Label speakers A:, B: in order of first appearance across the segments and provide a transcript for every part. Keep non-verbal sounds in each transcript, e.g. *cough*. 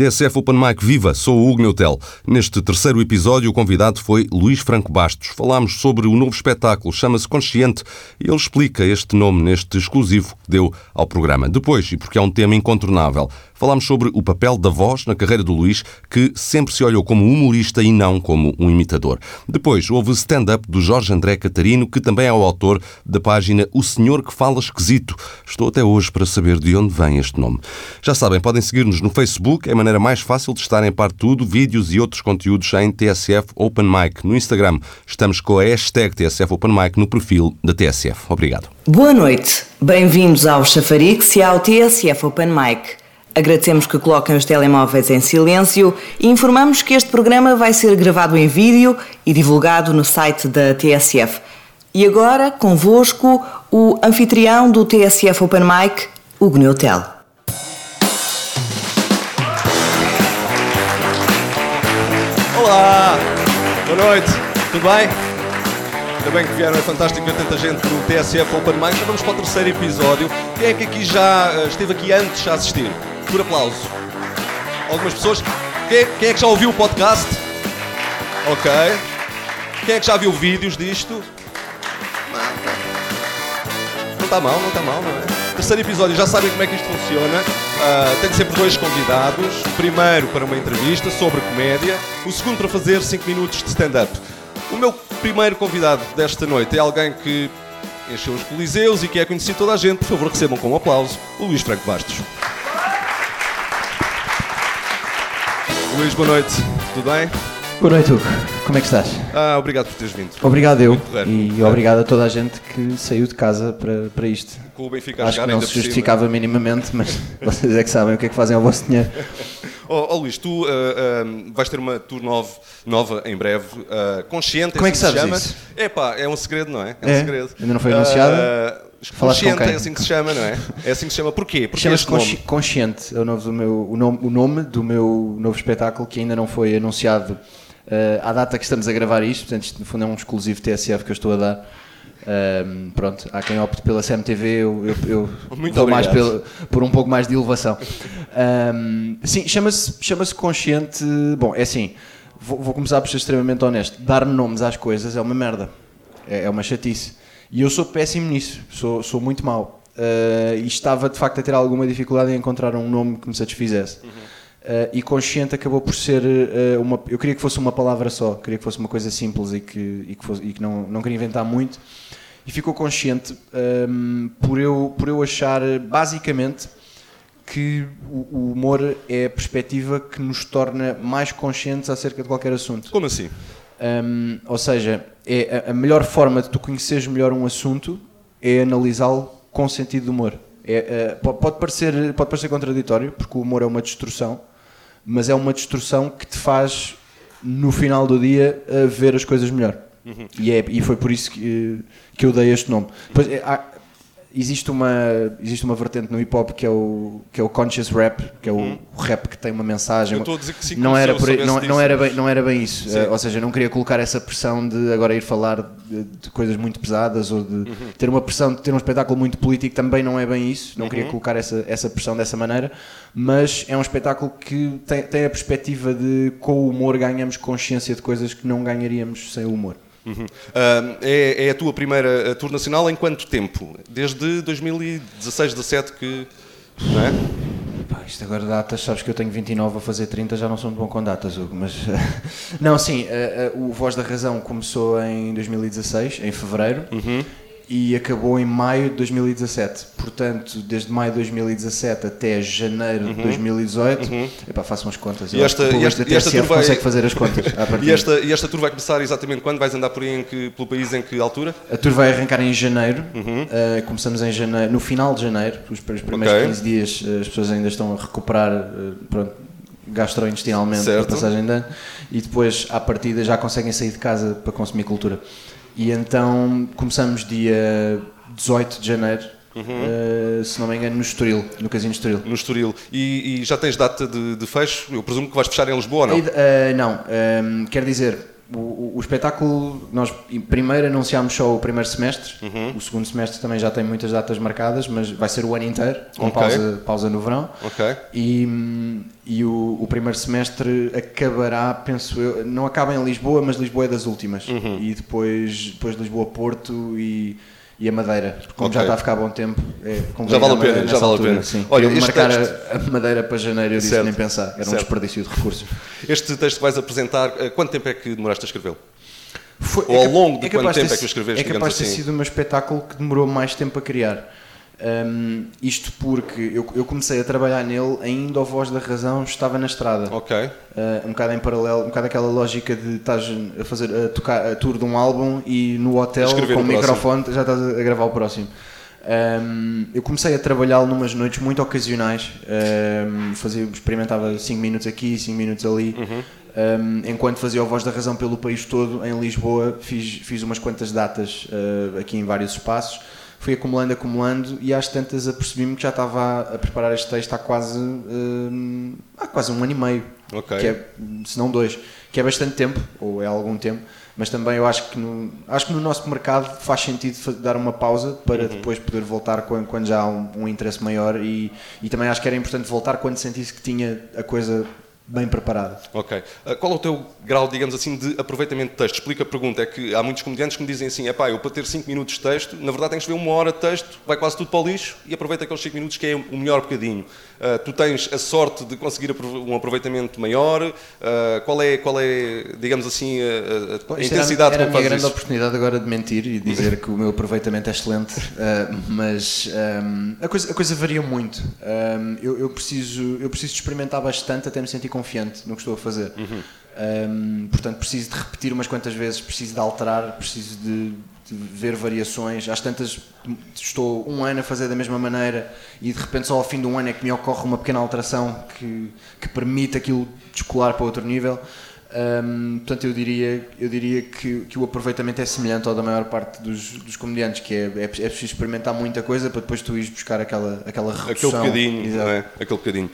A: TSF Open Mic Viva, sou o Hugo Neutel. Neste terceiro episódio, o convidado foi Luís Franco Bastos. Falámos sobre o novo espetáculo, chama-se Consciente, e ele explica este nome neste exclusivo que deu ao programa. Depois, e porque é um tema incontornável, falámos sobre o papel da voz na carreira do Luís, que sempre se olhou como humorista e não como um imitador. Depois, houve stand-up do Jorge André Catarino, que também é o autor da página O Senhor que Fala Esquisito. Estou até hoje para saber de onde vem este nome. Já sabem, podem seguir-nos no Facebook, é maneira mais fácil de estarem par de tudo, vídeos e outros conteúdos em TSF Open Mic. No Instagram estamos com a hashtag TSF Open Mic no perfil da TSF. Obrigado.
B: Boa noite. Bem-vindos ao Chafarix e ao TSF Open Mic. Agradecemos que coloquem os telemóveis em silêncio e informamos que este programa vai ser gravado em vídeo e divulgado no site da TSF. E agora, convosco, o anfitrião do TSF Open Mic, Hugo Neutel.
C: Olá! Boa noite, tudo bem? Ainda bem que vieram, fantástico ver tanta gente no TSF Open Mic. Já vamos para o terceiro episódio. Quem é que aqui já eh, esteve aqui antes a assistir? Por aplauso. Algumas pessoas. Quem é, quem é que já ouviu o podcast? Ok. Quem é que já viu vídeos disto? Não está mal, não está mal, não é? Terceiro episódio, já sabem como é que isto funciona. Uh, tenho sempre dois convidados. O primeiro para uma entrevista sobre comédia, o segundo para fazer 5 minutos de stand-up. O meu primeiro convidado desta noite é alguém que encheu os coliseus e que é conhecido toda a gente. Por favor, recebam com um aplauso o Luís Franco Bastos. Luís, boa noite. Tudo bem?
D: Boa noite, Hugo. Como é que estás?
C: Ah, obrigado por teres vindo.
D: Obrigado eu. E obrigado a toda a gente que saiu de casa para, para isto.
C: Com o Benfica a
D: Acho que não se justificava minimamente, mas *laughs* vocês é que sabem o que é que fazem ao vosso dinheiro.
C: Oh, oh, Luís, tu ah, vais ter uma tour nova, nova em breve, ah, consciente.
D: Como é que
C: assim
D: sabes
C: chama.
D: isso?
C: É pá, é um segredo, não é? um
D: É?
C: segredo.
D: Ainda não foi anunciado? Falaste
C: consciente é assim que se chama, não é? É assim que se chama. Porquê? Porque nome.
D: Consci- Consciente, é o, novo do meu, o, nome, o nome do meu novo espetáculo que ainda não foi anunciado eh, à data que estamos a gravar isto, portanto, isto no fundo é um exclusivo TSF que eu estou a dar. Ahm, pronto, há quem opte pela CMTV, eu, eu, eu *laughs* vou mais pelo- por um pouco mais de elevação. Ahm, sim, chama-se chama Consciente. Bom, é assim, vou, vou começar por ser extremamente honesto. Dar nomes às coisas é uma merda, é, é uma chatice. E eu sou péssimo nisso, sou, sou muito mau. Ah, e estava de facto a ter alguma dificuldade em encontrar um nome que me satisfizesse. Ah, e consciente acabou por ser ah, uma. Eu queria que fosse uma palavra só, queria que fosse uma coisa simples e que, e que, fosse- e que não, não queria inventar muito. E ficou consciente ahm, por, eu, por eu achar, basicamente, que o, o humor é a perspectiva que nos torna mais conscientes acerca de qualquer assunto.
C: Como assim?
D: Hum, ou seja, é a, a melhor forma de tu conheceres melhor um assunto é analisá-lo com sentido de humor. É, po- pode, parecer, pode parecer contraditório, porque o humor é uma destrução, mas é uma destrução que te faz, no final do dia, a ver as coisas melhor. E, é, e foi por isso que, que eu dei este nome. Depois, é, há- existe, uma, existe uma vertente no hip hop que é o, que é o conscious rap, que é o, o rap que tem uma mensagem.
C: Eu estou a dizer que sim,
D: não era, por não,
C: disso.
D: não, era bem, não era bem isso. Eh, ou seja, não queria colocar essa pressão de agora ir falar de, de coisas muito pesadas ou de
C: Uhum.
D: ter uma pressão de ter um espetáculo muito político também não é bem isso. Não
C: Uhum.
D: queria colocar essa, essa pressão dessa maneira, mas é um espetáculo que tem, tem a perspectiva de com o humor ganhamos consciência de coisas que não ganharíamos sem o humor.
C: Uhum. Ah, é, é a tua primeira tour nacional em quanto tempo? Desde 2016, 17 que. Não é?
D: Pá, isto agora datas, sabes que eu tenho 29 a fazer 30, já não sou muito bom com datas, Hugo, mas *laughs* não, sim, eh, eh, o Voz da Razão começou em 2016, em fevereiro, e acabou em maio de 2017. Portanto, desde maio de 2017 até janeiro de 2018, epá, façam as contas.
C: E esta- e esta- e esta tour vai-
D: consegue fazer as contas. *laughs*
C: E esta, e esta tour vai começar exatamente quando? Vais andar por aí em que, pelo país em que altura?
D: A tour vai arrancar em janeiro. Uh, começamos em janeiro, no final de janeiro. Os, os primeiros
C: Ok.
D: 15 dias uh, as pessoas ainda estão a recuperar uh, pronto, gastrointestinalmente
C: Certo.
D: a passagem de ano e depois, à partida, já conseguem sair de casa para consumir cultura. E então começamos dia 18 de janeiro, uh, se não me engano, no Estoril, no Casino Estoril.
C: No Estoril. E, e já tens data de, de fecho? Eu presumo que vais fechar em Lisboa ou não?
D: Eh, não, ehm, quer dizer, o, o- espetáculo, nós primeiro anunciámos só o primeiro semestre,
C: Uhum.
D: o segundo semestre também já tem muitas datas marcadas, mas vai ser o ano inteiro, com
C: Ok.
D: pausa, pausa no verão.
C: Ok.
D: E, e o, o, primeiro semestre acabará, penso eu, não acaba em Lisboa, mas Lisboa é das últimas. Uhum. E depois, depois Lisboa-Porto e, e a Madeira. Como okay. já está a ficar bom tempo, é,
C: já vale a pena. Já vale a pena.
D: Sim. Olha, marcar texto... a, Madeira para janeiro, eu disse certo. nem pensar, era certo. um desperdício de recursos.
C: Este texto que vais apresentar, eh, quanto tempo é que demoraste a escrevê-lo? Foi, Ou ao é longo de é quanto tempo é que o escreveste?
D: É capaz de ter assim? sido um espetáculo que demorou mais tempo a criar. Um, isto porque eu, eu, comecei a trabalhar nele ainda a voz da razão estava na estrada.
C: Ok. Uh,
D: um bocado em paralelo, um bocado aquela lógica de estás a fazer a tocar a tour de um álbum e no hotel com o microfone já estás a gravar o próximo. Um, eu comecei a trabalhá-lo numas noites muito ocasionais, um, fazia, experimentava 5 minutos aqui, 5 minutos ali. Uhum. Um, enquanto fazia a Voz da Razão pelo país todo, em Lisboa, fiz, fiz umas quantas datas uh, aqui em vários espaços fui acumulando, acumulando e às tantas apercebi-me que já estava a preparar este texto há quase, uh, há quase um ano e meio,
C: okay.
D: que é, se não dois, que é bastante tempo, ou é algum tempo, mas também eu acho que no, acho que no nosso mercado faz sentido dar uma pausa para uhum. depois poder voltar quando, quando já há um, um interesse maior e, e também acho que era importante voltar quando sentisse que tinha a coisa bem preparado.
C: Ok. Uh, qual é o teu grau, digamos assim, de aproveitamento de texto? Explica a pergunta. É que há muitos comediantes que me dizem assim: é pá, eu para ter 5 minutos de texto, na verdade tenho que escrever uma hora de texto, vai quase tudo para o lixo e aproveita aqueles 5 minutos que é o melhor bocadinho. Uh, tu tens a sorte de conseguir um aproveitamento maior. Uh, qual, é, qual é, digamos assim, a, a, a intensidade
D: era, era
C: com que
D: a minha grande
C: isso?
D: oportunidade agora de mentir e dizer que o meu aproveitamento é excelente, mas um, a, coisa, a coisa varia muito. Um, eu, eu, preciso, eu preciso experimentar bastante até me sentir confiante no que estou a fazer. Uhum. Um, portanto, preciso de repetir umas quantas vezes, preciso de alterar, preciso de, ver variações. Às tantas, estou um ano a fazer da mesma maneira e de repente, só ao fim de um ano, é que me ocorre uma pequena alteração que, que permite aquilo descolar para outro nível. Um, portanto, eu diria, eu diria que, que, o aproveitamento é semelhante ao da maior parte dos, dos comediantes, que é, é, é, preciso experimentar muita coisa para depois tu ires buscar aquela, aquela redução.
C: Aquele bocadinho, não é? Aquele bocadinho.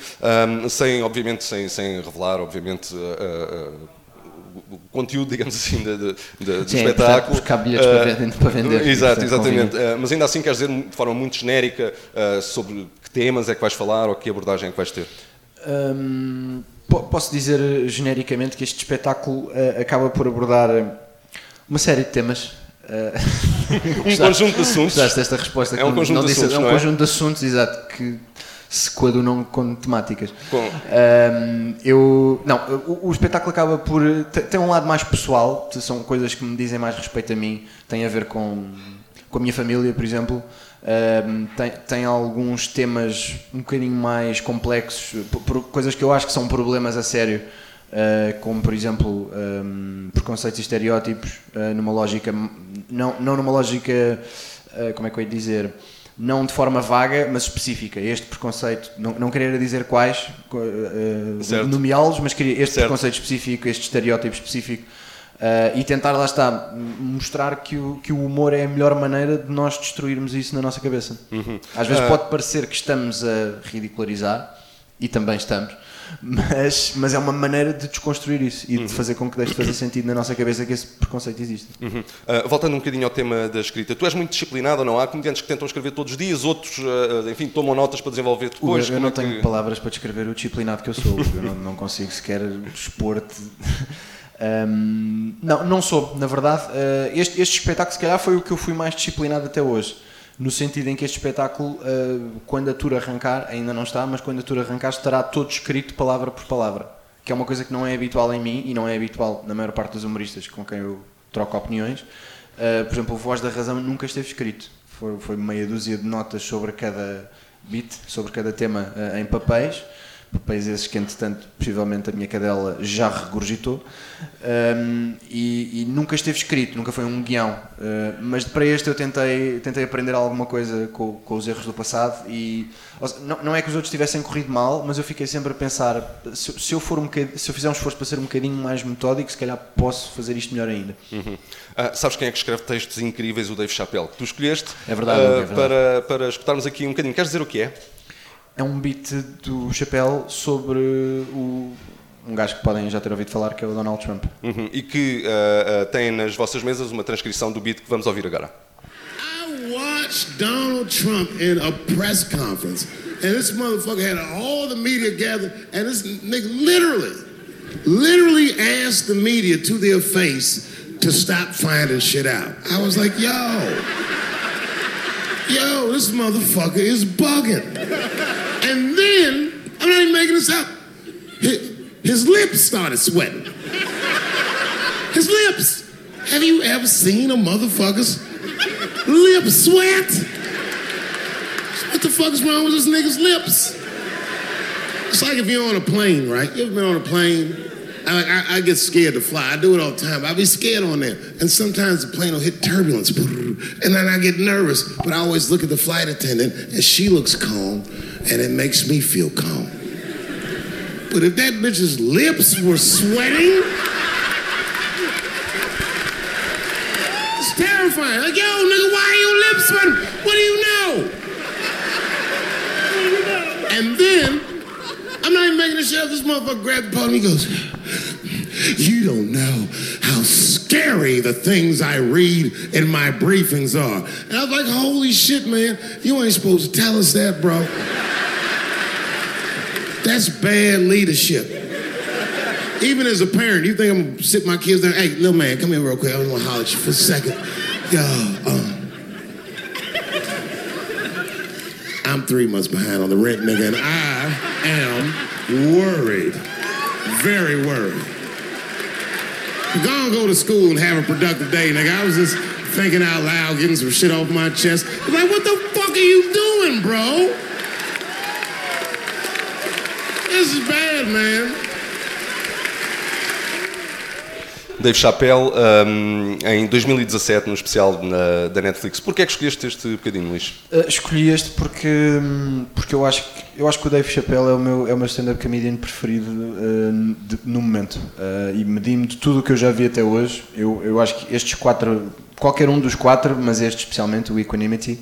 C: Um, sem, obviamente, sem, sem revelar, obviamente, uh, uh, o conteúdo, digamos assim, de, de, de, do
D: Sim,
C: espetáculo.
D: buscar bilhetes uh, para, vender, para vender. *laughs*
C: Exato, exatamente. Uh, mas ainda assim, queres dizer de forma muito genérica uh, sobre que temas é que vais falar ou que abordagem é que vais ter?
D: Um, Posso dizer genericamente que este espetáculo uh, acaba por abordar eh, uma série de temas.
C: Uh, *laughs* um conjunto de assuntos.
D: Gostaste desta resposta?
C: É um conjunto não de disse, assuntos.
D: É um conjunto é? de assuntos, exato, que se coadunam com temáticas. Um, eu, não, o, o, espetáculo acaba por. tem um lado mais pessoal, são coisas que me dizem mais respeito a mim, tem a ver com, com a minha família, por exemplo. Um, tem, tem, alguns temas um bocadinho mais complexos, por, por, coisas que eu acho que são problemas a sério, uh, como por exemplo um, preconceitos e estereótipos, uh, numa lógica, não, não numa lógica, uh, como é que eu ia dizer, não de forma vaga, mas específica. Este preconceito, não, não querer dizer quais, nomeá-los, mas queria este certo. preconceito específico, este estereótipo específico Uh, e tentar, lá está, mostrar que o, que o humor é a melhor maneira de nós destruirmos isso na nossa cabeça. Uhum. Às vezes uh... pode parecer que estamos a ridicularizar, e também estamos, mas, mas é uma maneira de desconstruir isso e uhum. de fazer com que deixe de fazer sentido na nossa cabeça que esse preconceito existe.
C: Uhum. Uh, voltando um bocadinho ao tema da escrita, tu és muito disciplinado ou não? Há comediantes que tentam escrever todos os dias, outros, enfim, tomam notas para desenvolver depois.
D: Eu, eu não é tenho que... palavras para descrever o disciplinado que eu sou, eu não, não consigo sequer expor-te. Um, não, não sou, na verdade. Uh, este, este espetáculo, se calhar, foi o que eu fui mais disciplinado até hoje. No sentido em que este espetáculo, uh, quando a tour arrancar, ainda não está, mas quando a tour arrancar, estará todo escrito palavra por palavra. Que é uma coisa que não é habitual em mim e não é habitual na maior parte dos humoristas com quem eu troco opiniões. Uh, por exemplo, o Voz da Razão nunca esteve escrito. Foi, foi meia dúzia de notas sobre cada beat, sobre cada tema em papéis papéis esses que, entretanto, possivelmente a minha cadela já regurgitou, um, e, e, nunca esteve escrito, nunca foi um guião. Uh, mas para este eu tentei, tentei aprender alguma coisa com, com os erros do passado, e não, não, é que os outros tivessem corrido mal, mas eu fiquei sempre a pensar: se, se eu, for um se eu fizer um esforço para ser um bocadinho mais metódico, se calhar posso fazer isto melhor ainda.
C: Uhum. Ah, sabes quem é que escreve textos incríveis? O Dave Chappelle, que tu escolheste
D: é verdade, uh, é verdade.
C: Para, para escutarmos aqui um bocadinho. Queres dizer o que é?
D: É um beat do Chapéu sobre o, um gajo que podem já ter ouvido falar, que é o Donald Trump.
C: Uhum. E que uh, uh, tem nas vossas mesas uma transcrição do beat que vamos ouvir agora.
E: I watched Donald Trump in a press conference, and this motherfucker had all the media gathered, and this nigga literally, literally asked the media to their face to stop finding shit out. I was like, yo, yo, this motherfucker is bugging. And then, I'm not even making this up, his, his lips started sweating. His lips. Have you ever seen a motherfucker's lip sweat? What the fuck is wrong with this nigga's lips? It's like if you're on a plane, right? You ever been on a plane? I, I, I, get scared to fly. I do it all the time. I be scared on there. And sometimes the plane will hit turbulence. And then I get nervous. But I always look at the flight attendant and she looks calm. And it makes me feel calm. But if that bitch's lips were sweating, it's terrifying. Like, yo, nigga, why are your lips sweating? What do you know? And then, I'm not even making a shit up. This motherfucker grabbed the podium. He goes, You don't know how scary the things I read in my briefings are. And I was like, Holy shit, man. You ain't supposed to tell us that, bro. That's bad leadership. Even as a parent, you think I'm gonna sit my kids down? Hey, little man, come here real quick. I want to holler at you for a second. Yo, um, I'm three months behind on the rent, nigga, and I am worried. Very worried. Go and go to school and have a productive day, nigga. I was just thinking out loud, getting some shit off my chest. Like, what the fuck are you doing, bro? This is bad, man.
C: Dave Chappelle, um, em 2017, no especial na, da Netflix. Porquê é que escolheste este bocadinho, Luís?
D: Uh, escolhi este porque, hum, porque eu, acho que, eu acho que o Dave Chappelle é o meu, é meu stand-up comedian preferido uh, de, no momento. Uh, e medindo de tudo o que eu já vi até hoje, eu, eu acho que estes quatro, qualquer um dos quatro, mas este especialmente, o Equanimity,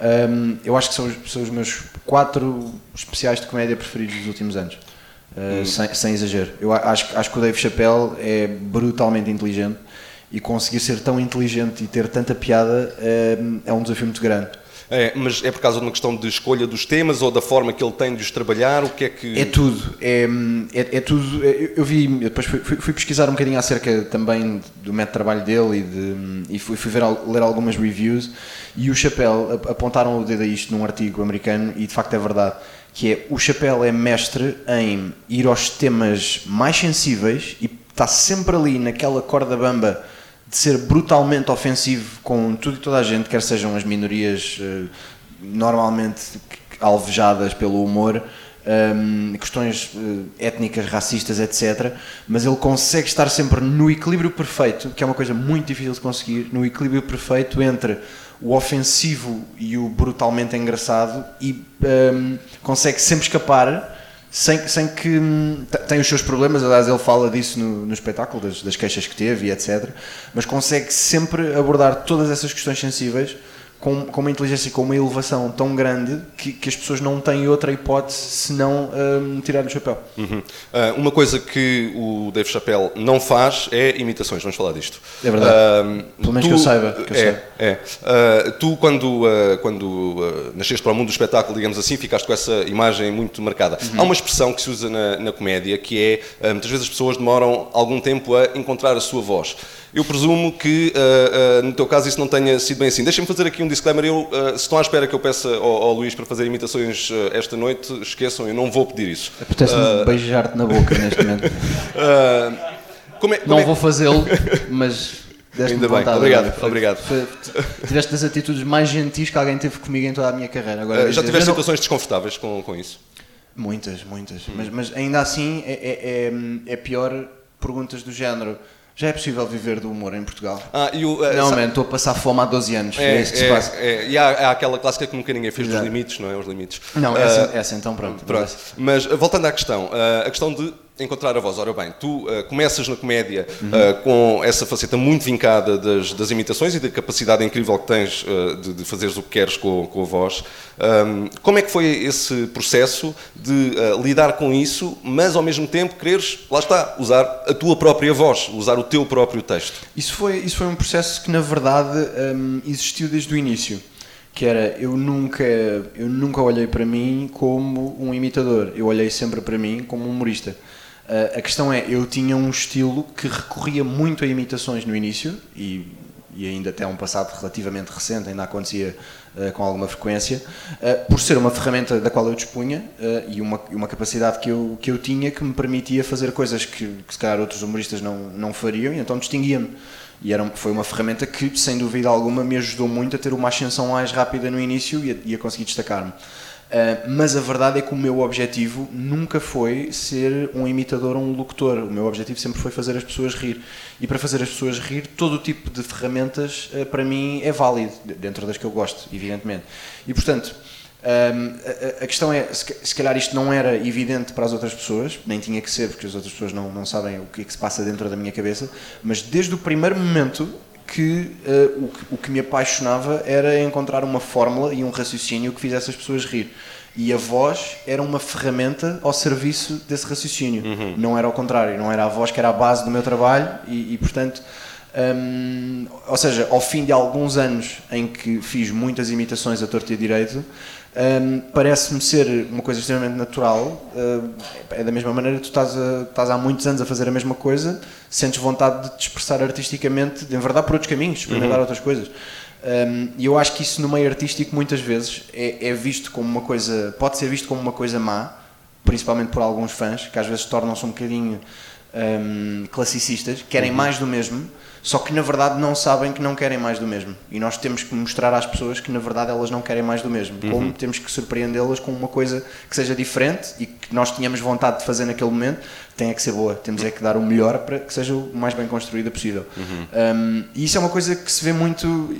D: um, eu acho que são, são os meus quatro especiais de comédia preferidos dos últimos anos. Uh, hum. sem, sem, exagero. Eu acho, acho que o Dave Chappelle é brutalmente inteligente e conseguir ser tão inteligente e ter tanta piada é, é um desafio muito grande.
C: É, mas é por causa de uma questão de escolha dos temas ou da forma que ele tem de os trabalhar? O que é que.
D: É tudo. É, é, é tudo. É, eu vi, depois fui, fui, pesquisar um bocadinho acerca também do método de trabalho dele e, de, e fui, fui ver, ler algumas reviews. E o Chappelle apontaram o dedo a isto num artigo americano e de facto é verdade que é o Chapéu é mestre em ir aos temas mais sensíveis e está sempre ali naquela corda bamba de ser brutalmente ofensivo com tudo e toda a gente, quer sejam as minorias uh, normalmente alvejadas pelo humor, um, questões uh, étnicas, racistas, etc. Mas ele consegue estar sempre no equilíbrio perfeito, que é uma coisa muito difícil de conseguir, no equilíbrio perfeito entre o ofensivo e o brutalmente engraçado e um, consegue sempre escapar sem, sem que hum, tem os seus problemas, aliás ele fala disso no, no espetáculo, das, das queixas que teve e etc, mas consegue sempre abordar todas essas questões sensíveis com, com uma inteligência e com uma elevação tão grande que, que as pessoas não têm outra hipótese senão um, tirar o chapéu.
C: Uhum. Uh, uma coisa que o Dave Chappelle não faz é imitações, vamos falar disto.
D: É verdade. Uh, Pelo menos tu, que eu saiba. Que eu
C: é, é. Uh, tu, quando, quando nasceste para o mundo do espetáculo, digamos assim, ficaste com essa imagem muito marcada. Uhum. Há uma expressão que se usa na, na comédia que é, muitas vezes as pessoas demoram algum tempo a encontrar a sua voz. Eu presumo que, uh, uh, no teu caso, isso não tenha sido bem assim. Deixa-me fazer aqui um disclaimer. Eu, uh, se estão à espera que eu peça ao, ao Luís para fazer imitações esta noite, esqueçam, eu não vou pedir isso.
D: Apetece-me beijar-te na boca neste momento. *laughs* Como é, como não é... vou fazê-lo, mas *laughs*
C: Ainda bem, obrigado. Foi, obrigado. Foi,
D: tiveste das atitudes mais gentis que alguém teve comigo em toda a minha carreira. Agora,
C: já tiveste situações não... desconfortáveis com, com isso?
D: Muitas, muitas. Hum. Mas, mas, ainda assim é, é, é, é pior perguntas do género já é possível viver do humor em Portugal?
C: Ah, e o,
D: uh, não, man, estou a passar fome há 12 anos. É, é isso que se passa.
C: É, e há, há, aquela clássica que nunca ninguém fez Exato. dos limites, não é? Os limites.
D: Não, essa, uh, essa então, pronto.
C: pronto. Mas voltando à questão, uh, a questão de encontrar a voz. Ora bem, tu uh, começas na comédia uh, com essa faceta muito vincada das, das, imitações e da capacidade incrível que tens uh, de, de, fazeres o que queres com, com a voz. Um, como é que foi esse processo de lidar com isso, mas ao mesmo tempo quereres, lá está, usar a tua própria voz, usar o teu próprio texto?
D: Isso foi, isso foi um processo que, na verdade, um, existiu desde o início que era eu nunca, eu nunca olhei para mim como um imitador, eu olhei sempre para mim como um humorista. Uh, a questão é, eu tinha um estilo que recorria muito a imitações no início e, e ainda até um passado relativamente recente ainda acontecia uh, com alguma frequência, uh, por ser uma ferramenta da qual eu dispunha e uma, uma capacidade que eu, que eu tinha que me permitia fazer coisas que, que se calhar outros humoristas não, não fariam e então distinguia-me. E era, foi uma ferramenta que, sem dúvida alguma, me ajudou muito a ter uma ascensão mais rápida no início e a, e a conseguir destacar-me. Uh, mas a verdade é que o meu objetivo nunca foi ser um imitador ou um locutor. O meu objetivo sempre foi fazer as pessoas rir. E para fazer as pessoas rir, todo o tipo de ferramentas uh, para mim é válido, dentro das que eu gosto, evidentemente. E portanto, a, a, questão é, se, se, calhar isto não era evidente para as outras pessoas, nem tinha que ser, porque as outras pessoas não, não sabem o que é que se passa dentro da minha cabeça, mas desde o primeiro momento que, uh, o, que o que me apaixonava era encontrar uma fórmula e um raciocínio que fizesse as pessoas rir. E a voz era uma ferramenta ao serviço desse raciocínio. Uhum. Não era ao contrário, não era a voz que era a base do meu trabalho e, e portanto. Um, ou seja, ao fim de alguns anos em que fiz muitas imitações a torto e a direito, um, parece-me ser uma coisa extremamente natural. Uh, é da mesma maneira que tu estás, a, estás, há muitos anos a fazer a mesma coisa, sentes vontade de te expressar artisticamente, de, em verdade, por outros caminhos, experimentar uhum. outras coisas. E eu acho que isso no meio artístico muitas vezes é, é, visto como uma coisa, pode ser visto como uma coisa má, principalmente por alguns fãs, que às vezes tornam-se um bocadinho um, classicistas, querem uhum. mais do mesmo só que na verdade não sabem que não querem mais do mesmo. E nós temos que mostrar às pessoas que na verdade elas não querem mais do mesmo. Uhum. Como temos que surpreendê-las com uma coisa que seja diferente e que nós tínhamos vontade de fazer naquele momento, tem é que ser boa. Temos é que dar o melhor para que seja o mais bem construída possível. Uhum. Um, e isso é uma coisa que se vê muito.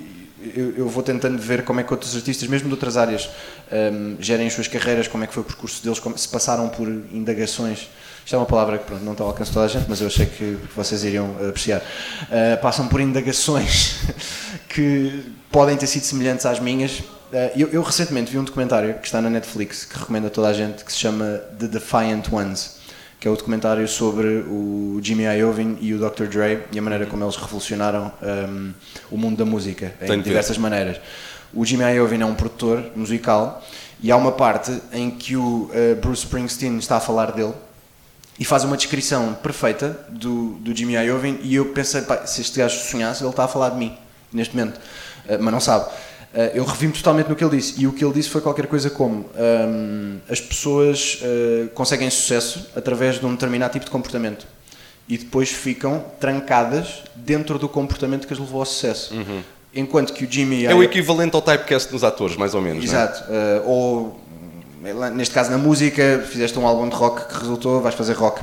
D: Eu, eu, vou tentando ver como é que outros artistas, mesmo de outras áreas, um, gerem as suas carreiras, como é que foi o percurso deles, como, se passaram por indagações isto é uma palavra que pronto, não está ao alcance de toda a gente, mas eu achei que vocês iriam apreciar. Uh, passam por indagações *laughs* que podem ter sido semelhantes às minhas. Uh, eu, eu, recentemente vi um documentário que está na Netflix, que recomendo a toda a gente, que se chama The Defiant Ones, que é o documentário sobre o Jimmy Iovine e o Dr. Dre e a maneira como eles revolucionaram um, o mundo da música, em diversas maneiras. O Jimmy Iovine é um produtor musical e há uma parte em que o uh, Bruce Springsteen está a falar dele e faz uma descrição perfeita do, do Jimmy Iovine e eu pensei, pá, se este gajo sonhasse, ele está a falar de mim, neste momento, uh, mas não sabe. Uh, eu revi-me totalmente no que ele disse e o que ele disse foi qualquer coisa como um, as pessoas uh, conseguem sucesso através de um determinado tipo de comportamento e depois ficam trancadas dentro do comportamento que as levou ao sucesso. Uhum. Enquanto que o Jimmy...
C: É o equivalente ao typecast dos atores, mais ou menos.
D: É? Exato. Uh, ou neste caso na música, fizeste um álbum de rock que resultou, vais fazer rock,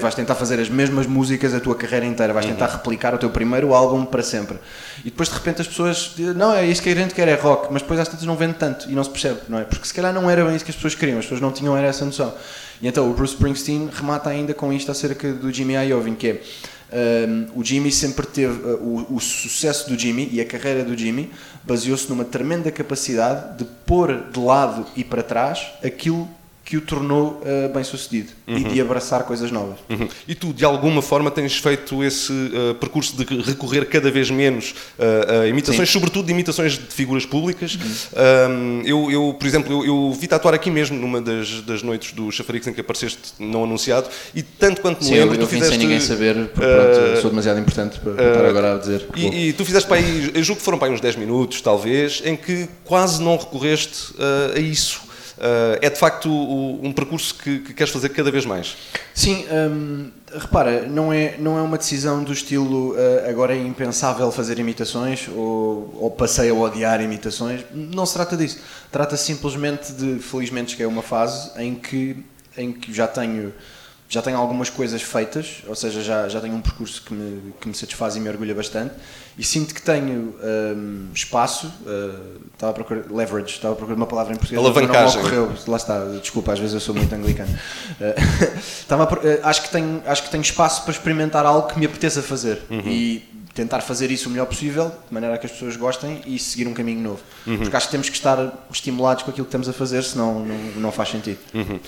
D: vais tentar fazer as mesmas músicas a tua carreira inteira, vais tentar uhum. replicar o teu primeiro álbum para sempre. E depois de repente as pessoas dizem, não, é isso que a gente quer, é rock, mas depois às tantas não vende tanto e não se percebe, não é? Porque se calhar não era bem isso que as pessoas queriam, as pessoas não tinham essa noção. E então o Bruce Springsteen remata ainda com isto acerca do Jimmy Iovine, que é um, o Jimmy sempre teve uh, o, o, sucesso do Jimmy e a carreira do Jimmy baseou-se numa tremenda capacidade de pôr de lado e para trás aquilo que o tornou uh, bem sucedido uhum. e de abraçar coisas novas.
C: Uhum. E tu, de alguma forma, tens feito esse uh, percurso de recorrer cada vez menos uh, a imitações, Sim. sobretudo de imitações de figuras públicas. Uhum. eu, eu, por exemplo, eu, eu vi-te atuar aqui mesmo numa das, das noites do Chafarix em que apareceste não anunciado e tanto quanto me
D: Sim,
C: lembro,
D: eu, eu
C: tu fizeste...
D: sem ninguém saber, porque pronto, sou demasiado importante para estar agora a dizer.
C: E, e, tu fizeste para aí, eu julgo que foram para aí uns 10 minutos, talvez, em que quase não recorreste a isso. Uh, é de facto um percurso que, que, queres fazer cada vez mais?
D: Sim, um, repara, não é, não é uma decisão do estilo uh, agora é impensável fazer imitações ou, ou passei a odiar imitações. Não se trata disso. Trata-se simplesmente de, felizmente, que é uma fase em que, em que já tenho já tenho algumas coisas feitas, ou seja, já, já tenho um percurso que me, que me satisfaz e me orgulha bastante e sinto que tenho um, espaço, uh, estava a procurar, leverage, estava a procurar uma palavra em português,
C: Alavancagem.
D: não ocorreu, lá está, desculpa, às vezes eu sou muito anglicano. Uh, *laughs* *laughs* estava a, uh, acho, que tenho, acho que tenho espaço para experimentar algo que me apeteça fazer uhum. e tentar fazer isso o melhor possível, de maneira a que as pessoas gostem e seguir um caminho novo. Porque acho que temos que estar estimulados com aquilo que estamos a fazer, senão não, não faz sentido.
C: Uhum.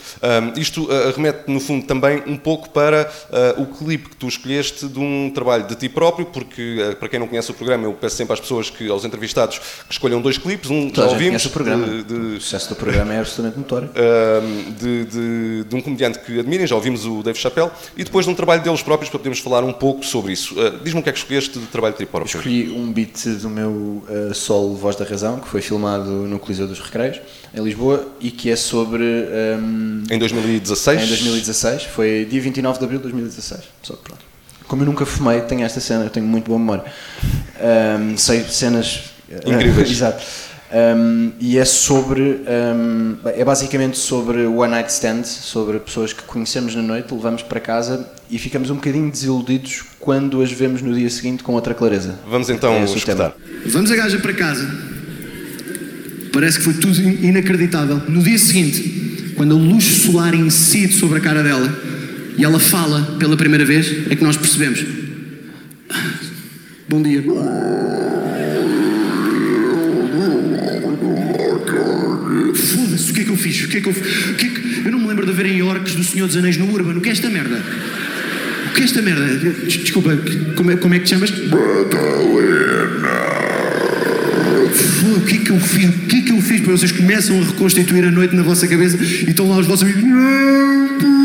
C: Um, isto uh, remete, no fundo, também um pouco para uh, o clipe que tu escolheste de um trabalho de ti próprio, porque, uh, para quem não conhece o programa, eu peço sempre às pessoas, que, aos entrevistados, que escolham dois clipes. Um
D: Toda
C: já ouvimos.
D: o programa.
C: de- de-
D: O sucesso do programa é absolutamente notório. *laughs*
C: de, de- de um comediante que admirem, já ouvimos o Dave Chappelle, e depois de um trabalho deles próprios para podermos falar um pouco sobre isso. Diz-me o que é que escolheste de trabalho próprio.
D: Escolhi um beat do meu uh, solo Voz da Razão, que foi filmado no Coliseu dos Recreios, em Lisboa, e que é sobre. um,
C: Em 2016?
D: Em 2016, foi dia 29 de abril de 2016. Só que pronto. Como eu nunca fumei, tenho esta cena, eu tenho muito boa memória. Um, sei cenas
C: Incríveis. *laughs*
D: Exato. Um, e é sobre. um, é basicamente sobre one night stand, sobre pessoas que conhecemos na noite, levamos para casa e ficamos um bocadinho desiludidos quando as vemos no dia seguinte com outra clareza.
C: Vamos então
D: É
C: escutar.
F: Vamos a gaja para casa. Parece que foi tudo in- inacreditável. No dia seguinte, quando a luz solar incide sobre a cara dela e ela fala pela primeira vez, é que nós percebemos. Bom dia. Foda-se, o que é que eu fiz? O que é que eu, o que é que- eu não me lembro de haverem orcs do Senhor dos Anéis no Urban. O que é esta merda? O que é esta merda? Des- Desculpa, como é, como é que te chamas? Foda, O que é que eu fiz? O que é que eu fiz para vocês começam a reconstituir a noite na vossa cabeça e estão lá os vossos amigos? Um cão."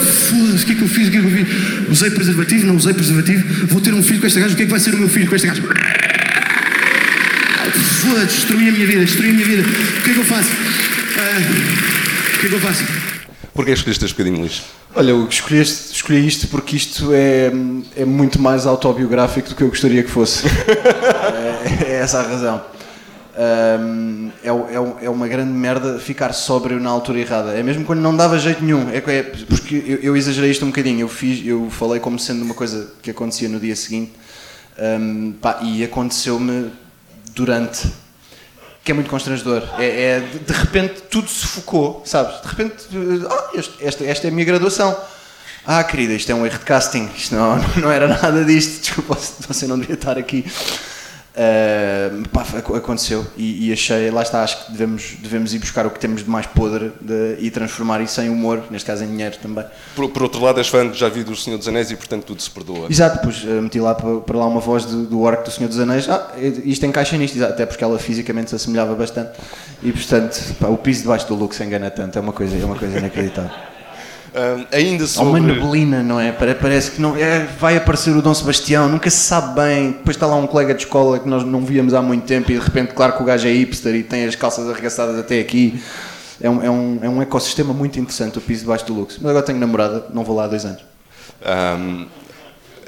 F: Foda-se, o que é que eu fiz? O que é que eu fiz? Usei preservativo? Não usei preservativo? Vou ter um filho com esta gaja? O que é que vai ser o meu filho com esta gaja? Foda-se, destruí a minha vida, destruí a minha vida. O que é que eu faço? Ah, o que é que eu faço?
C: Porquê escolheste este bocadinho, Luís?
D: Olha, eu escolhi, este- escolhi isto porque isto é, é muito mais autobiográfico do que eu gostaria que fosse. *laughs* é, é essa a razão. Ahm, é, é é uma grande merda ficar sóbrio na altura errada. É mesmo quando não dava jeito nenhum. É, é- porque eu, eu exagerei isto um bocadinho. Eu, fiz, eu falei como sendo uma coisa que acontecia no dia seguinte Ahm, pá, e aconteceu-me durante que é muito constrangedor. É, é, de, repente tudo se focou, sabes? De repente, ah, este- esta, esta é a minha graduação. Ah, querida, isto é um erro de casting. Isto não, *laughs* não era nada disto. Desculpa, você não devia estar aqui. Ah, pá, ac- aconteceu e, e achei, lá está, acho que devemos, devemos ir buscar o que temos de mais podre de- e transformar isso em humor, neste caso em dinheiro também.
C: Por, por outro lado, és fã, já vi do Senhor dos Anéis e, portanto, tudo se perdoa.
D: Exato, depois eh, meti lá para, para lá uma voz do, do orc do Senhor dos Anéis. Ah, isto encaixa nisto, exato, até porque ela fisicamente se assemelhava bastante. E portanto, pá, o piso debaixo do look se engana tanto, é uma coisa, é uma coisa inacreditável. *laughs*
C: Ah, ainda
D: Há uma
C: sobre...
D: neblina, não é? Pare- Parece que não, é, vai aparecer o Dom Sebastião, nunca se sabe bem. Depois está lá um colega de escola que nós não víamos há muito tempo e de repente, claro que o gajo é hipster e tem as calças arregaçadas até aqui. É um, é um, é um ecossistema muito interessante o piso debaixo do Lux. Mas agora tenho namorada, não vou lá há dois anos.
C: Ahm,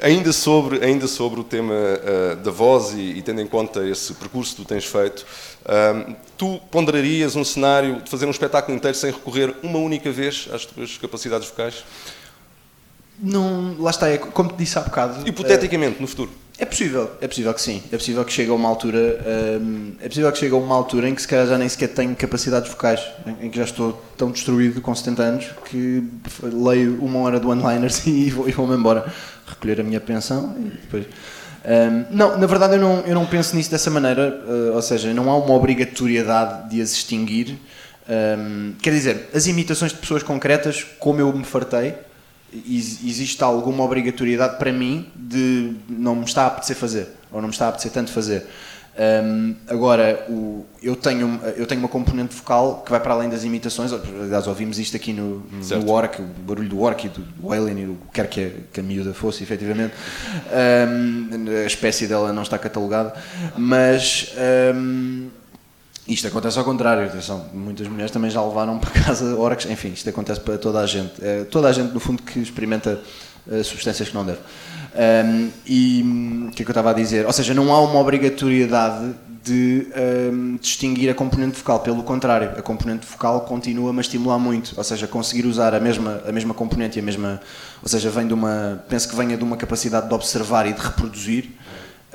C: ainda, sobre, ainda sobre o tema ah, da voz e, e tendo em conta esse percurso que tu tens feito, ahm, tu ponderarias um cenário de fazer um espetáculo inteiro sem recorrer uma única vez às tuas capacidades vocais?
D: Não, lá está, é como te disse há bocado.
C: Hipoteticamente, no futuro.
D: É possível, é possível que sim. É possível que chegue a uma altura, hum, é possível que chegue a uma altura em que se calhar já nem sequer tenho capacidades vocais, em, em que já estou tão destruído com 70 anos que leio uma hora de one-liners *laughs* e e vou-me embora recolher a minha pensão e depois. Hum, não, na verdade eu não, eu não penso nisso dessa maneira, uh, ou seja, não há uma obrigatoriedade de as extinguir. Hum, quer dizer, as imitações de pessoas concretas, como eu me fartei, ex- existe alguma obrigatoriedade para mim de não me está a apetecer fazer, ou não me está a apetecer tanto fazer. Hum, agora, o- eu, tenho, eu tenho uma componente vocal que vai para além das imitações, aliás, ouvimos isto aqui no,
C: Certo.
D: no Orc, o barulho do Orc e do, do Alien e o que quer que a, que a miúda fosse, efetivamente. Hum, a espécie dela não está catalogada, mas. hum, isto acontece ao contrário, atenção, muitas mulheres também já levaram para casa orcs, enfim, isto acontece para toda a gente. É, toda a gente, no fundo, que experimenta substâncias que não deve. Ahm, e hum, o que é que eu estava a dizer? Ou seja, não há uma obrigatoriedade de hum, distinguir a componente vocal, pelo contrário, a componente vocal continua-me a estimular muito, ou seja, conseguir usar a mesma, a mesma componente e a mesma. Ou seja, vem de uma. penso que venha de uma capacidade de observar e de reproduzir.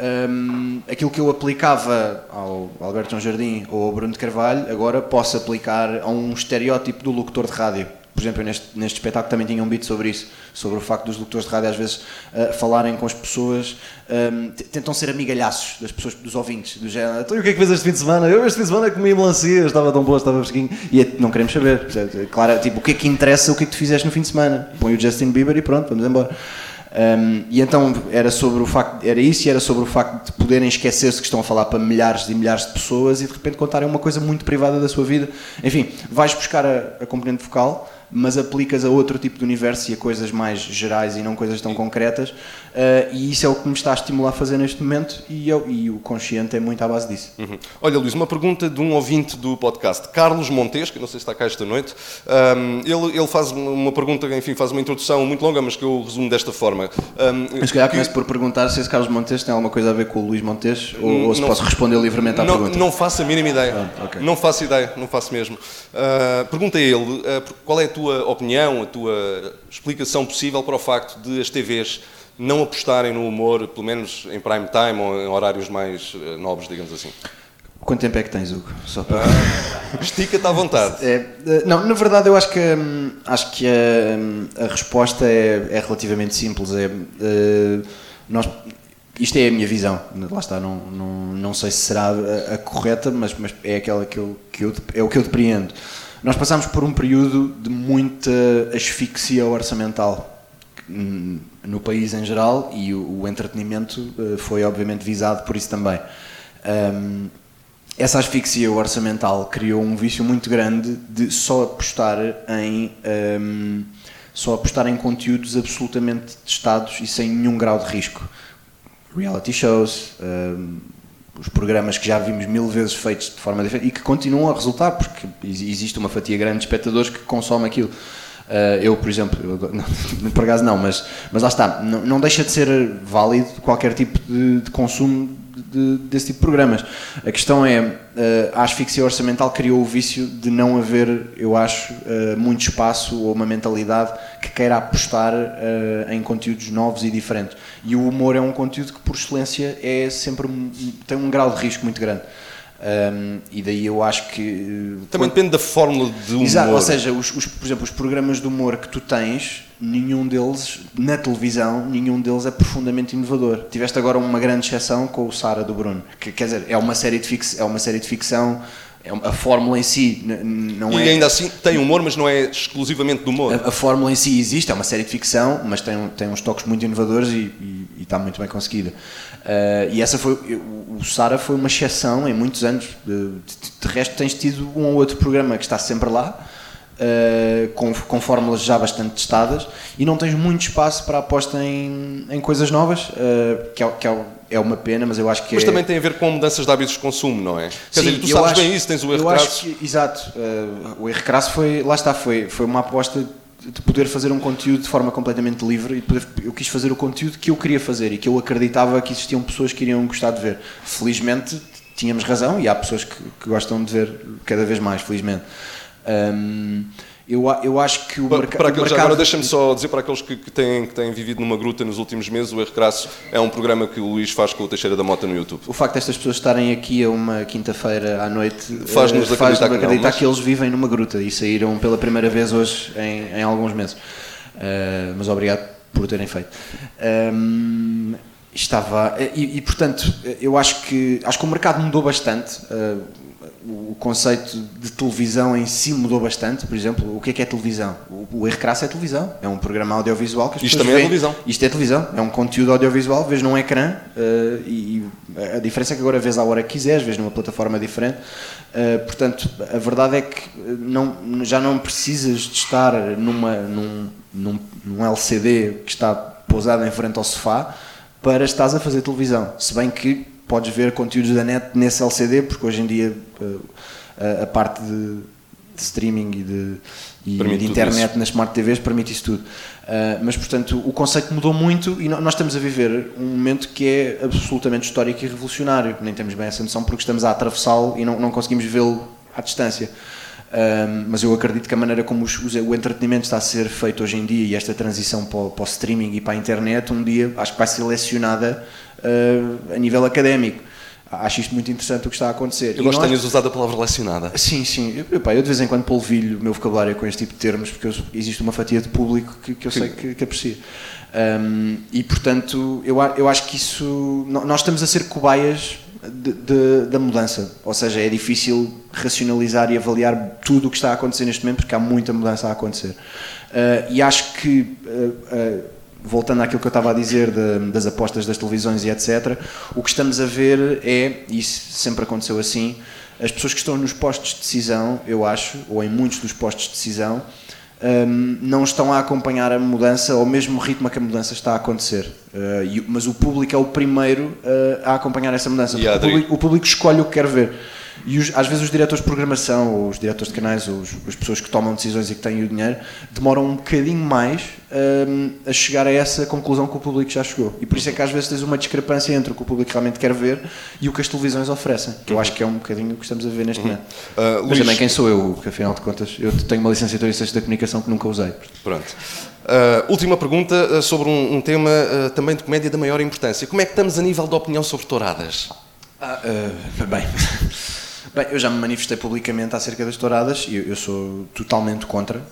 D: Hum, aquilo que eu aplicava ao Alberto João Jardim ou ao Bruno de Carvalho, agora posso aplicar a um estereótipo do locutor de rádio. Por exemplo, neste, neste espetáculo também tinha um beat sobre isso, sobre o facto dos locutores de rádio às vezes uh, falarem com as pessoas, um, tentam ser amigalhaços das pessoas, dos ouvintes, do género, então e o que é que fez este fim de semana? Eu este fim de semana comi melancia, estava tão boa, estava fresquinho, e é, não queremos saber, claro, tipo, o que é que interessa o que é que tu fizeste no fim de semana? Põe o Justin Bieber e pronto, vamos embora. Um, e então era sobre o facto, era isso e era sobre o facto de poderem esquecer-se que estão a falar para milhares e milhares de pessoas e de repente contarem uma coisa muito privada da sua vida. Enfim, vais buscar a, a componente vocal mas aplicas a outro tipo de universo e a coisas mais gerais e não coisas tão concretas. Uh, e isso é o que me está a estimular a fazer neste momento e, eu, e o consciente é muito à base disso.
C: Uhum. Olha, Luís, uma pergunta de um ouvinte do podcast, Carlos Montes, que não sei se está cá esta noite. Um, ele, ele faz uma pergunta, enfim, faz uma introdução muito longa, mas que eu resumo desta forma.
D: Um, mas se calhar que... começo por perguntar se esse Carlos Montes tem alguma coisa a ver com o Luís Montes ou, ou se posso responder livremente à
C: não,
D: pergunta.
C: Não faço a mínima ideia. Ah, okay. Não faço ideia, não faço mesmo. Uh, pergunta a ele, uh, qual é a tua opinião a tua explicação possível para o facto de as TVs não apostarem no humor, pelo menos em prime time ou em horários mais eh, nobres, digamos assim?
D: Quanto tempo é que tens, Hugo?
C: Só para... Ah, Estica-te à vontade.
D: É, eh, não, na verdade, eu acho que, hum, acho que a, hum, a resposta é, é, relativamente simples. É, uh, nós, isto é a minha visão, lá está, não, não, não sei se será a, a correta, mas, mas, é aquela que eu, que eu, é o que eu depreendo. Nós passámos por um período de muita asfixia orçamental no país em geral e o, entretenimento eh, foi obviamente visado por isso também. Um, essa asfixia orçamental criou um vício muito grande de só apostar em um, só apostar em conteúdos absolutamente testados e sem nenhum grau de risco. Reality shows, os programas que já vimos mil vezes feitos de forma diferente e que continuam a resultar, porque existe uma fatia grande de espectadores que consome aquilo. Uh, eu, por exemplo, eu, *laughs* não, por acaso não, mas, mas lá está, não, não deixa de ser válido qualquer tipo de, de consumo de, desse tipo de programas. A questão é, uh, a asfixia orçamental criou o vício de não haver, eu acho, uh, muito espaço ou uma mentalidade que queira apostar uh, em conteúdos novos e diferentes. E o humor é um conteúdo que, por excelência, é sempre tem um grau de risco muito grande. Um, e daí eu acho que.
C: Também depende da fórmula de humor.
D: Exato, ou seja, os, os, por exemplo, os programas de humor que tu tens, nenhum deles, na televisão, nenhum deles é profundamente inovador. Tiveste agora uma grande exceção com o Sara do Bruno, que quer dizer, é uma série de, é uma série de ficção a fórmula em si não
C: e
D: é.
C: E ainda assim tem humor, mas não é exclusivamente do humor.
D: A, a, fórmula em si existe, é uma série de ficção, mas tem, tem uns toques muito inovadores e, e, e está muito bem conseguida. Uh, e essa foi. O Sara foi uma exceção em muitos anos. De, de, de, resto, tens tido um ou outro programa que está sempre lá. Uh, com, com fórmulas já bastante testadas e não tens muito espaço para aposta em, em coisas novas, uh, que, é, que é, é, uma pena, mas eu acho que
C: Mas
D: é...
C: também tem a ver com mudanças de hábitos de consumo, não é? Quer Sim, dizer, tu sabes acho, bem isso, tens o erro crasso.
D: Exato, uh, o erro crasso foi, lá está, foi, foi uma aposta de poder fazer um conteúdo de forma completamente livre e poder, eu quis fazer o conteúdo que eu queria fazer e que eu acreditava que existiam pessoas que iriam gostar de ver. Felizmente tínhamos razão e há pessoas que, que gostam de ver cada vez mais, felizmente. Um, eu, eu acho que o,
C: para, para aqueles,
D: o mercado...
C: Agora deixa-me só dizer para aqueles que, que, têm, que têm vivido numa gruta nos últimos meses, o Erro Crasso é um programa que o Luís faz com o Teixeira da Mota no YouTube.
D: O facto destas pessoas estarem aqui a uma quinta-feira à noite
C: faz-nos faz acreditar,
D: acreditar que,
C: mas...
D: que, eles vivem numa gruta e saíram pela primeira vez hoje em, em alguns meses. Uh, mas obrigado por terem feito. Um, estava e, e, portanto eu acho que acho que o mercado mudou bastante. Uh, o conceito de televisão em si mudou bastante. Por exemplo, o que é que é televisão? O, o é televisão, é um programa audiovisual que as
C: Isto também
D: veem.
C: é televisão.
D: Isto é televisão, é um conteúdo audiovisual, vês num ecrã uh, e, a diferença é que agora vês à hora que quiseres, vês numa plataforma diferente. Uh, portanto, a verdade é que não, já não precisas de estar numa, num, num, num LCD que está pousado em frente ao sofá para estás a fazer televisão. Se bem que podes ver conteúdos da net nesse LCD, porque hoje em dia eh, a, a parte de, de, streaming e de, e de internet nas smart TVs permite isso tudo. Uh, mas, portanto, o conceito mudou muito e nós estamos a viver um momento que é absolutamente histórico e revolucionário. Nem temos bem essa noção porque estamos a atravessá-lo e não, não conseguimos vê-lo à distância. Uh, mas eu acredito que a maneira como os, os, o entretenimento está a ser feito hoje em dia e esta transição para o, para o streaming e para a internet, um dia acho que vai ser lecionada uh, a nível académico. Acho isto muito interessante o que está a acontecer.
C: Eu
D: E
C: gosto que
D: nós-
C: tenhas usado a palavra relacionada.
D: Sim, sim. Eu, pá, eu de vez em quando polvilho o meu vocabulário com este tipo de termos, porque eu- existe uma fatia de público que, que eu sei que, que aprecia. Um, e, portanto, eu, eu acho que isso... Nós estamos a ser cobaias de- de- da mudança. Ou seja, é difícil racionalizar e avaliar tudo o que está a acontecer neste momento, porque há muita mudança a acontecer. Uh, e acho que... uh, uh, voltando àquilo que eu estava a dizer de- das apostas das televisões e etc., o que estamos a ver é, e isso sempre aconteceu assim, as pessoas que estão nos postos de decisão, eu acho, ou em muitos dos postos de decisão, hum, não estão a acompanhar a mudança ao mesmo ritmo que a mudança está a acontecer. Uh, e mas o público é o primeiro uh, a acompanhar essa mudança. O, público, o público escolhe o que quer ver. E os- às vezes os diretores de programação, ou os diretores de canais, ou os- as pessoas que tomam decisões e que têm o dinheiro, demoram um bocadinho mais hum, a chegar a essa conclusão que o público já chegou. E por isso é que às vezes tens uma discrepância entre o que o público realmente quer ver e o que as televisões oferecem. Que eu acho que é um bocadinho o que estamos a ver neste momento.
C: Uh,
D: Mas
C: Luís-
D: também quem sou eu, que afinal de contas eu tenho uma licenciatura em Ciências da Comunicação que nunca usei.
C: Pronto. Uh, última pergunta uh, sobre um, um tema uh, também de comédia da maior importância. Como é que estamos a nível de opinião sobre touradas?
D: Ah, ah, *laughs* bem. Bem, eu já me manifestei publicamente acerca das touradas e eu, eu sou totalmente contra.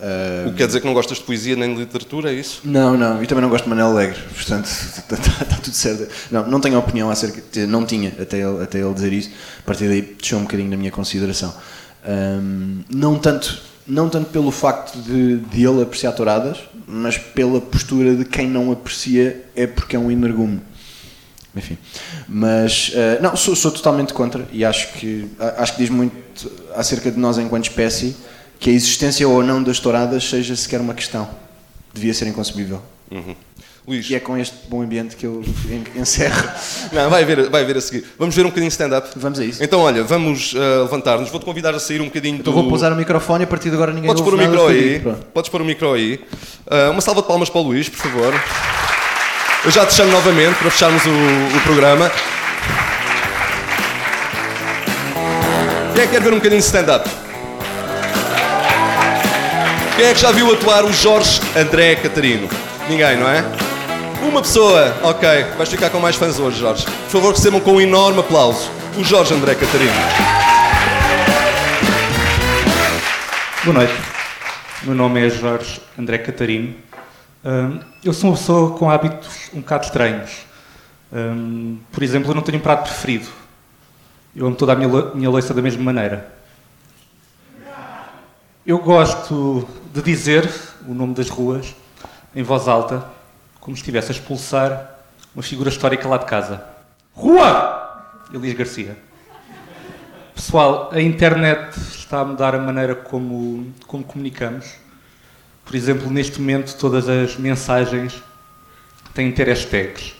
D: Ah,
C: O que quer dizer que não gostas de poesia nem de literatura, é isso?
D: Não, não, e também não gosto de Manel Alegre, portanto está *laughs* tudo certo. Não, não tenho opinião acerca, não tinha até ele, até ele dizer isso, a partir daí deixou um bocadinho da minha consideração. Ahm, não, tanto, não tanto pelo facto de, de ele apreciar touradas, mas pela postura de quem não aprecia é porque é um energúmeno. Enfim, mas ah, não, sou, sou totalmente contra e acho que, acho que diz muito acerca de nós enquanto espécie que a existência ou não das touradas seja sequer uma questão. Devia ser inconcebível.
C: Luís,
D: E é com este bom ambiente que eu en- encerro. *laughs*
C: não, vai, ver, vai ver a seguir. Vamos ver um bocadinho de stand-up?
D: Vamos a isso.
C: Então, olha, vamos uh, levantar-nos. Vou-te convidar a sair um bocadinho
D: Então
C: do...
D: vou pousar o microfone a partir de agora ninguém
C: Podes pôr
D: ouve
C: o
D: nada
C: micro
D: eu
C: aí. Podes pôr o micro aí. Uh, uma salva de palmas para o Luís, por favor. Eu já te chamo novamente para fecharmos o, o programa. Quem é que quer ver um bocadinho de stand-up? Quem é que já viu atuar o Jorge André Catarino? Ninguém, não é? Uma pessoa, ok. Vais ficar com mais fãs hoje, Jorge. Por favor, recebam com um enorme aplauso o Jorge André Catarino.
G: Boa noite. O meu nome é Jorge André Catarino. Hum, eu sou uma pessoa com hábitos um bocado estranhos. Hum, por exemplo, eu não tenho um prato preferido. Eu amo toda a minha, minha louça da mesma maneira. Eu gosto de dizer o nome das ruas em voz alta, como se estivesse a expulsar uma figura histórica lá de casa. Rua! Elis Garcia. Pessoal, a internet está a mudar a maneira como, como comunicamos. Por exemplo, neste momento, todas as mensagens têm de ter hashtags.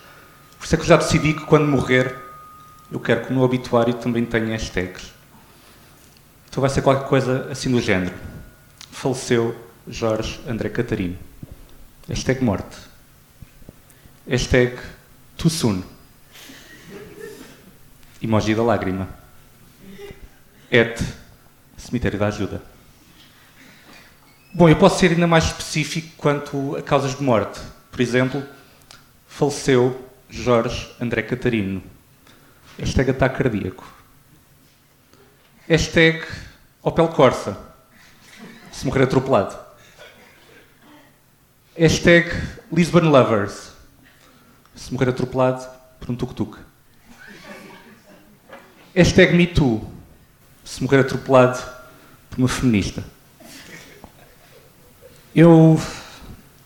G: Por isso é que eu já decidi que quando morrer, eu quero que o meu obituário também tenha hashtags. Então vai ser qualquer coisa assim do género. Faleceu Jorge André Catarino. Hashtag morte. Hashtag too soon. Emoji da lágrima. Et Cemitério da Ajuda. Bom, eu posso ser ainda mais específico quanto a causas de morte. Por exemplo, faleceu Jorge André Catarino. Hashtag ataque cardíaco. Hashtag Opel Corsa. Se morrer atropelado. Hashtag Lisbon Lovers. Se morrer atropelado por um tuk-tuk. Hashtag MeToo. Se morrer atropelado por uma feminista. Eu,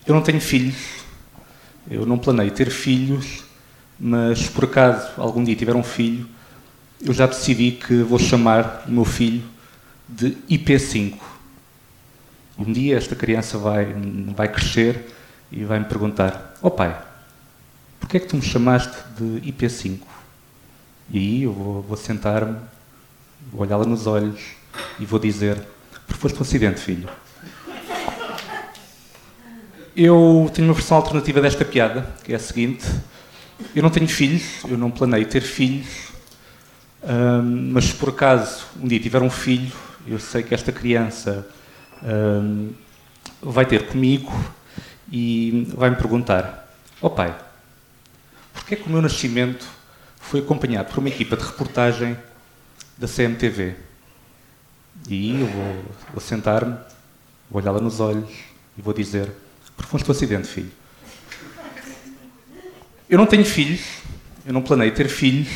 G: eu não tenho filhos. Eu não planeio ter filhos, mas por acaso algum dia tiver um filho, eu já decidi que vou chamar o meu filho de IP5. Um dia esta criança vai, vai crescer e vai me perguntar: Ó oh pai, porquê é que tu me chamaste de IP5? E aí eu vou, vou sentar-me, vou olhá-la nos olhos e vou dizer: Porque foste um acidente, filho. Eu tenho uma versão alternativa desta piada, que é a seguinte: Eu não tenho filhos, eu não planeio ter filhos, mas se por acaso um dia tiver um filho, eu sei que esta criança vai ter comigo e vai me perguntar: Ó oh pai, porquê é que o meu nascimento foi acompanhado por uma equipa de reportagem da CMTV. E eu vou, vou sentar-me, vou olhá-la nos olhos e vou dizer: Por foste um acidente, filho. Eu não tenho filhos, eu não planei ter filhos,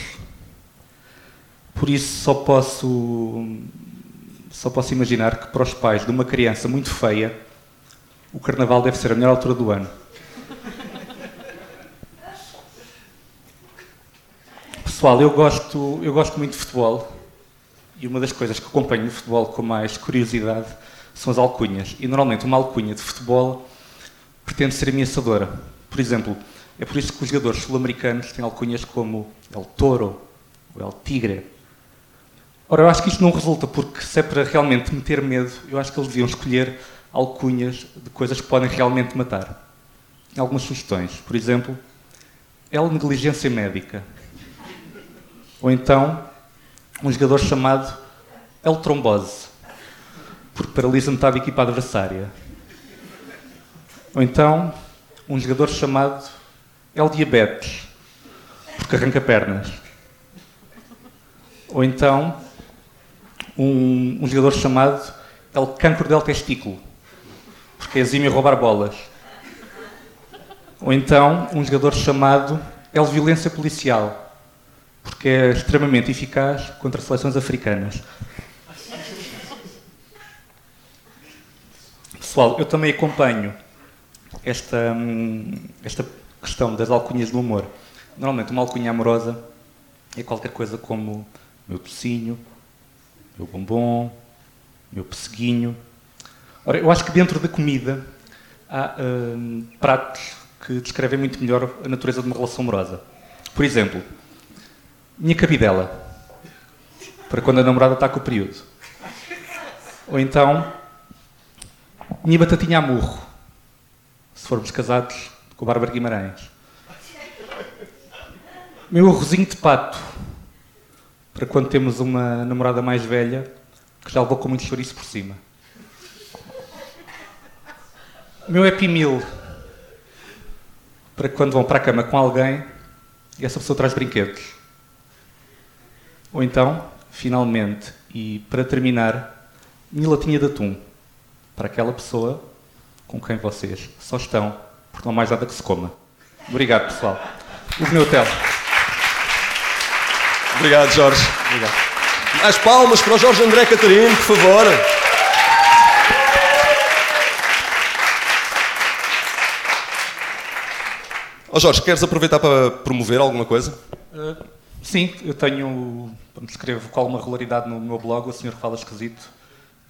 G: por isso só posso só posso imaginar que para os pais de uma criança muito feia, o carnaval deve ser a melhor altura do ano. Pessoal, eu gosto, eu gosto muito de futebol e uma das coisas que acompanho no futebol com mais curiosidade são as alcunhas. E normalmente uma alcunha de futebol pretende ser ameaçadora. Por exemplo, é por isso que os jogadores sul-americanos têm alcunhas como El Toro ou El Tigre. Ora, eu acho que isto não resulta porque se é para realmente meter medo, eu acho que eles deviam escolher alcunhas de coisas que podem realmente matar. Algumas sugestões. Por exemplo, El Negligência Médica. Ou então, um jogador chamado El Trombose, porque paralisa metade da equipa adversária. Ou então, um jogador chamado El Diabetes, porque arranca pernas. Ou então, um, um jogador chamado El Cancro del Testículo, porque é exime a roubar bolas. Ou então, um jogador chamado El Violência Policial, porque é extremamente eficaz contra seleções africanas. Pessoal, eu também acompanho esta, hum, esta questão das alcunhas do humor. Normalmente, uma alcunha amorosa é qualquer coisa como meu tocinho, meu bombom, meu pesseguinho. Ora, eu acho que dentro da comida há hum, pratos que descrevem muito melhor a natureza de uma relação amorosa. Por exemplo, minha cabidela, para quando a namorada está com o período. Ou então, minha batatinha a murro, se formos casados com o Bárbara Guimarães. Meu arrozinho de pato, para quando temos uma namorada mais velha que já levou com muito chouriço por cima. Meu Meal, para quando vão para a cama com alguém e essa pessoa traz brinquedos. Ou então, finalmente, e para terminar, minha latinha de atum, para aquela pessoa com quem vocês só estão porque não há mais nada que se coma. Obrigado, pessoal. O meu hotel.
C: Obrigado, Jorge.
G: Obrigado.
C: As palmas para o Jorge André Catarino, por favor. Ó Jorge, queres aproveitar para promover alguma coisa?
G: Uh, sim, eu tenho. Escrevo com alguma regularidade no meu blog, O Senhor Fala Esquisito,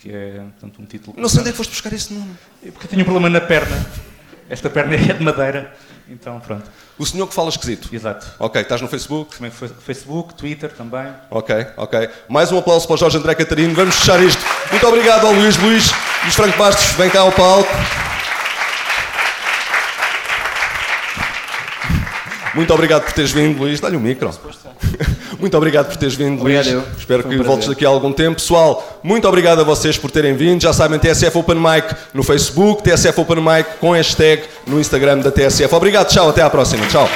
G: que é portanto, um título.
C: Não sei onde é que foste buscar esse nome.
G: É Porque eu tenho um problema na perna. Esta perna é de madeira, então pronto.
C: O senhor que fala esquisito.
G: Exato.
C: Ok, estás no Facebook?
G: Também Facebook, Twitter também.
C: Ok, ok. Mais um aplauso para o Jorge André Catarino. Vamos fechar isto. Muito obrigado ao Luís Luís. Luís Franco Bastos, vem cá ao palco. Muito obrigado por teres vindo, Luís. Dá-lhe o micro. Muito obrigado por teres vindo, Luís.
D: Obrigado eu.
C: Espero
D: Foi
C: que
D: um
C: voltes daqui a algum tempo. Pessoal, muito obrigado a vocês por terem vindo. Já sabem, TSF Open Mic no Facebook, TSF Open Mic com hashtag no Instagram da TSF. Obrigado, tchau, até à próxima. Tchau.